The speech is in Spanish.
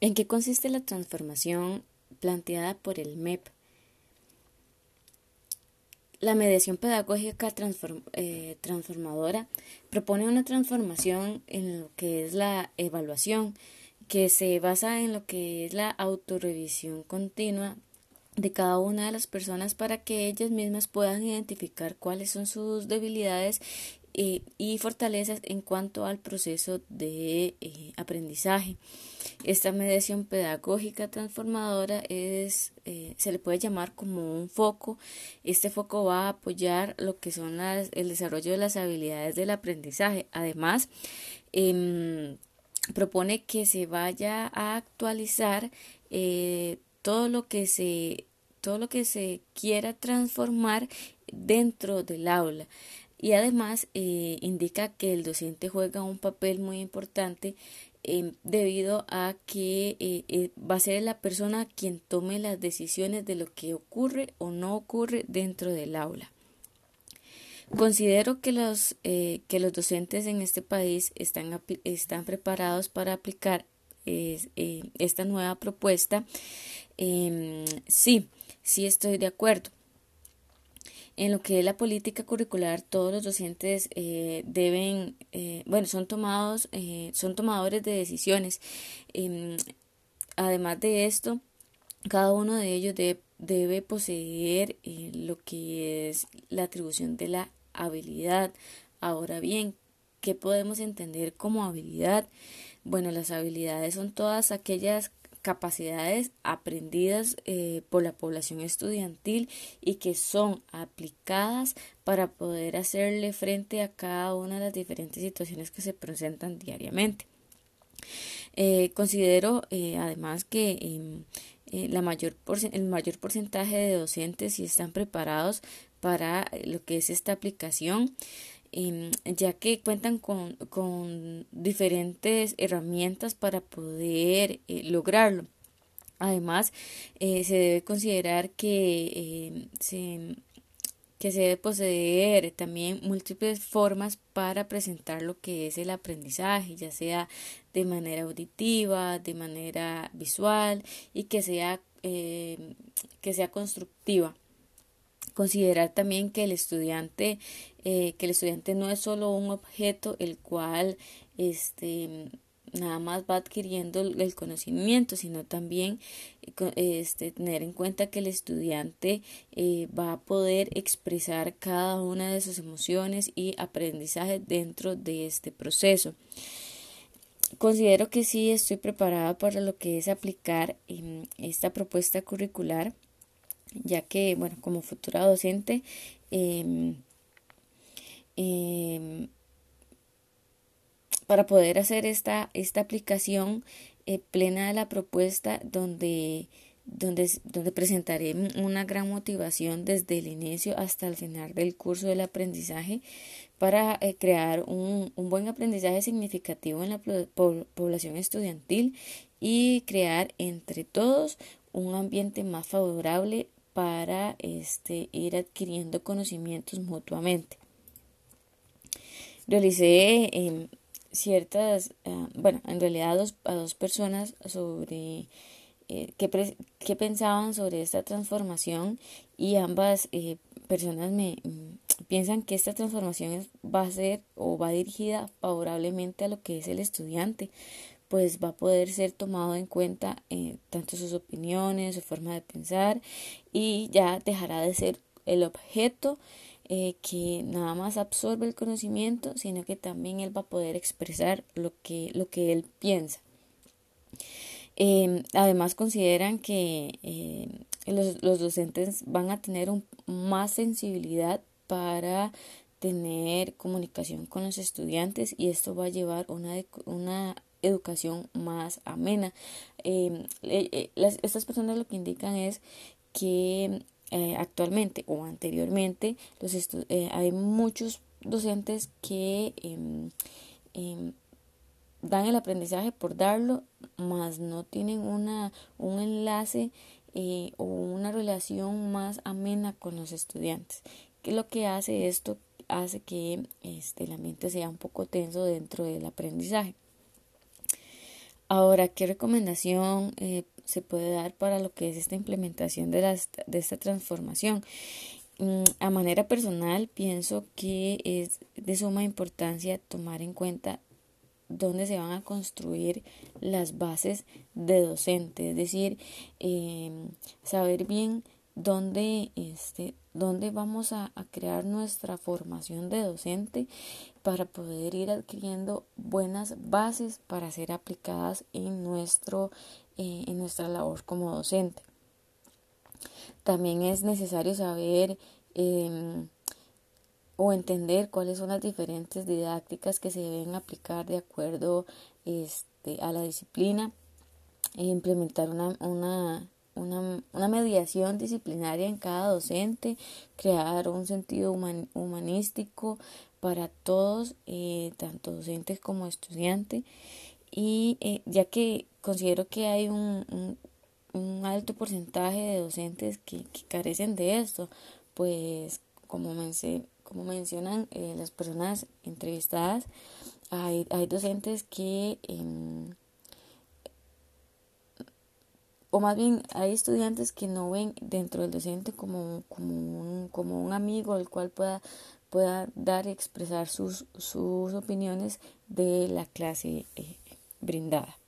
¿En qué consiste la transformación planteada por el MEP? La mediación pedagógica eh, transformadora propone una transformación en lo que es la evaluación, que se basa en lo que es la autorrevisión continua de cada una de las personas para que ellas mismas puedan identificar cuáles son sus debilidades y fortalezas en cuanto al proceso de eh, aprendizaje. Esta mediación pedagógica transformadora es, eh, se le puede llamar como un foco. Este foco va a apoyar lo que son las, el desarrollo de las habilidades del aprendizaje. Además, em, propone que se vaya a actualizar eh, todo lo que se todo lo que se quiera transformar dentro del aula y además eh, indica que el docente juega un papel muy importante eh, debido a que eh, va a ser la persona quien tome las decisiones de lo que ocurre o no ocurre dentro del aula. Considero que los, que los docentes en este país están, están preparados para aplicar esta nueva propuesta. Em, sí, sí estoy de acuerdo en lo que es la política curricular, todos los docentes eh, deben, eh, bueno, son tomados, eh, son tomadores de decisiones. Em, además de esto, cada uno de ellos debe poseer lo que es la atribución de la habilidad. Ahora bien, ¿qué podemos entender como habilidad? Bueno, las habilidades son todas aquellas capacidades aprendidas eh, por la población estudiantil y que son aplicadas para poder hacerle frente a cada una de las diferentes situaciones que se presentan diariamente. Eh, considero eh, además que em, la mayor el mayor porcentaje de docentes sí están preparados para lo que es esta aplicación Ya que cuentan con, con, diferentes herramientas para poder eh, lograrlo. Además, eh, se debe considerar que, em, se, que se debe poseer también múltiples formas para presentar lo que es el aprendizaje, ya sea de manera auditiva, de manera visual y que sea, que sea constructiva. Considerar también que el estudiante, eh, que el estudiante no es solo un objeto el cual este nada más va adquiriendo el conocimiento, sino también este, tener en cuenta que el estudiante eh, va a poder expresar cada una de sus emociones y aprendizaje dentro de este proceso. Considero que sí estoy preparada para lo que es aplicar esta propuesta curricular ya que, bueno, como futura docente, em, em, para poder hacer esta, esta aplicación eh, plena de la propuesta donde, donde, donde presentaré una gran motivación desde el inicio hasta el final del curso del aprendizaje para eh, crear un, un, buen aprendizaje significativo en la población estudiantil y crear entre todos un ambiente más favorable para este, ir adquiriendo conocimientos mutuamente. Realicé em, ciertas, ah, bueno, en realidad a dos, personas sobre eh, qué, pensaban sobre esta transformación y ambas eh, personas me mm, piensan que esta transformación va a ser o va dirigida favorablemente a lo que es el estudiante, pues va a poder ser tomado en cuenta eh, tanto sus opiniones, su forma de pensar y ya dejará de ser el objeto eh, que nada más absorbe el conocimiento, sino que también él va a poder expresar lo que, lo que él piensa. Em, además consideran que eh, los, los, docentes van a tener más sensibilidad para tener comunicación con los estudiantes y esto va a llevar una, una educación más amena. Em, eh, estas personas lo que indican es que eh, actualmente o anteriormente los eh, hay muchos docentes que em, em, dan el aprendizaje por darlo, mas no tienen una, un enlace o una relación más amena con los estudiantes. ¿Qué es lo que hace esto? Hace que este, la mente sea un poco tenso dentro del aprendizaje. Ahora, ¿qué recomendación eh, se puede dar para lo que es esta implementación de, las, de esta transformación? Mm, a manera personal, pienso que es de suma importancia tomar en cuenta dónde se van a construir las bases de docente, es decir, em, saber bien dónde, este, dónde vamos a, crear nuestra formación de docente para poder ir adquiriendo buenas bases para ser aplicadas en, nuestro, eh, en nuestra labor como docente. También es necesario saber em, o entender cuáles son las diferentes didácticas que se deben aplicar de acuerdo este, a la disciplina e implementar una, una, una, una, mediación disciplinaria en cada docente, crear un sentido humanístico para todos, eh, tanto docentes como estudiantes, y eh, ya que considero que hay un, un, alto porcentaje de docentes que, carecen de esto, pues como, mencionan eh, las personas entrevistadas, hay, hay docentes que... O más bien hay estudiantes que no ven dentro del docente como, como, un, como un amigo el cual pueda, pueda dar y expresar sus, sus opiniones de la clase eh, brindada.